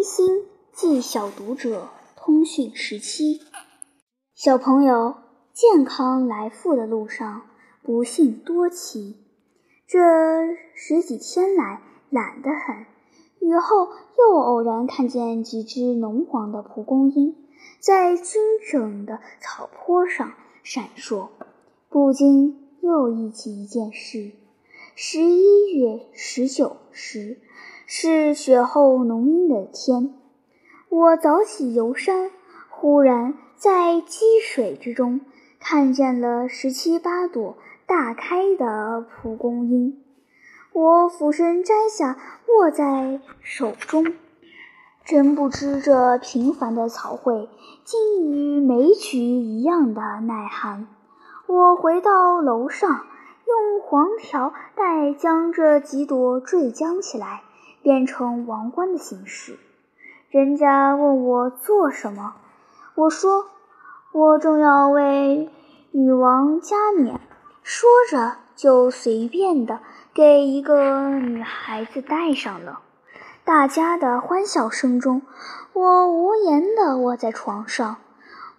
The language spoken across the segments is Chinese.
冰心记小读者通讯十七，小朋友，健康来复的路上，不幸多奇。这十几天来懒得很，雨后又偶然看见几只浓黄的蒲公英在均整的草坡上闪烁，不禁又忆起一件事：十一月十九时。是雪后浓阴的天，我早起游山，忽然在积水之中看见了十七八朵大开的蒲公英。我俯身摘下，握在手中，真不知这平凡的草卉竟与梅菊一样的耐寒。我回到楼上，用黄条带将这几朵缀将起来。变成王冠的形式。人家问我做什么，我说我正要为女王加冕。说着，就随便的给一个女孩子戴上了。大家的欢笑声中，我无言的卧在床上。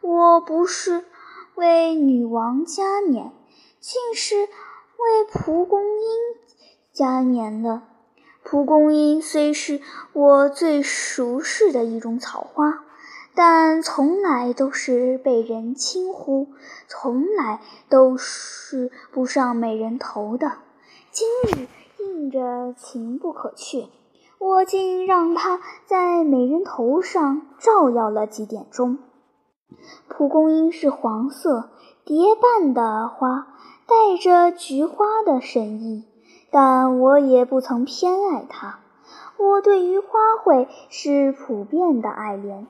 我不是为女王加冕，竟是为蒲公英加冕了。蒲公英虽是我最熟识的一种草花，但从来都是被人轻忽，从来都是不上美人头的。今日应着情不可却，我竟让它在美人头上照耀了几点钟。蒲公英是黄色蝶瓣的花，带着菊花的神意。但我也不曾偏爱它。我对于花卉是普遍的爱怜，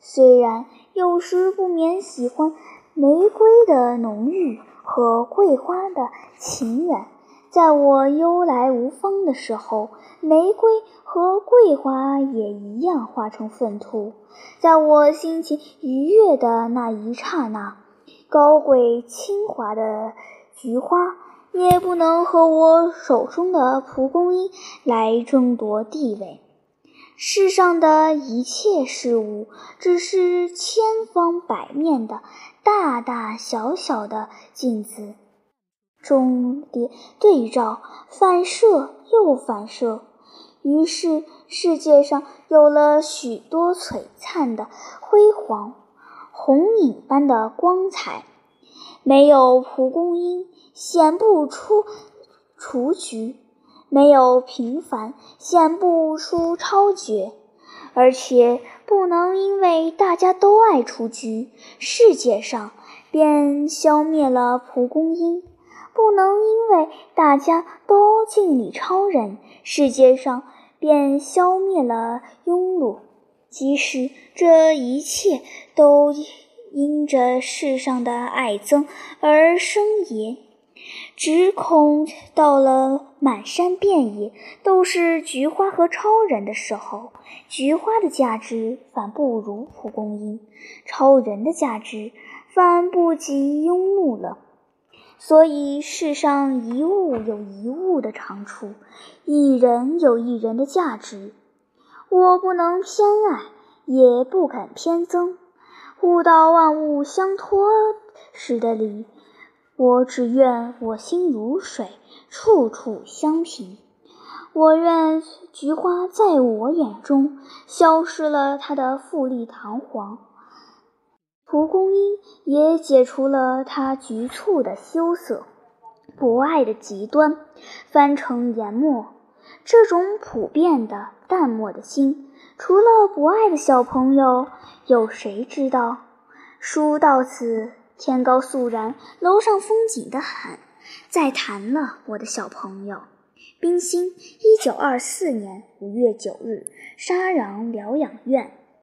虽然有时不免喜欢玫瑰的浓郁和桂花的情远。在我忧来无方的时候，玫瑰和桂花也一样化成粪土；在我心情愉悦的那一刹那，高贵清华的菊花。也不能和我手中的蒲公英来争夺地位。世上的一切事物，只是千方百面的大大小小的镜子，中叠对照，反射又反射，于是世界上有了许多璀璨的辉煌，红影般的光彩。没有蒲公英，显不出雏菊；没有平凡，显不出超绝。而且不能因为大家都爱雏菊，世界上便消灭了蒲公英；不能因为大家都敬礼超人，世界上便消灭了庸碌。即使这一切都。因着世上的爱憎而生也，只恐到了满山遍野都是菊花和超人的时候，菊花的价值反不如蒲公英，超人的价值反不及庸碌了。所以世上一物有一物的长处，一人有一人的价值。我不能偏爱，也不肯偏增。悟到万物相托时的理，我只愿我心如水，处处相平。我愿菊花在我眼中消失了它的富丽堂皇，蒲公英也解除了它局促的羞涩，博爱的极端翻成研墨。这种普遍的淡漠的心。除了不爱的小朋友，有谁知道？书到此，天高肃然，楼上风景的很。再谈了，我的小朋友。冰心，一九二四年五月九日，沙壤疗养院。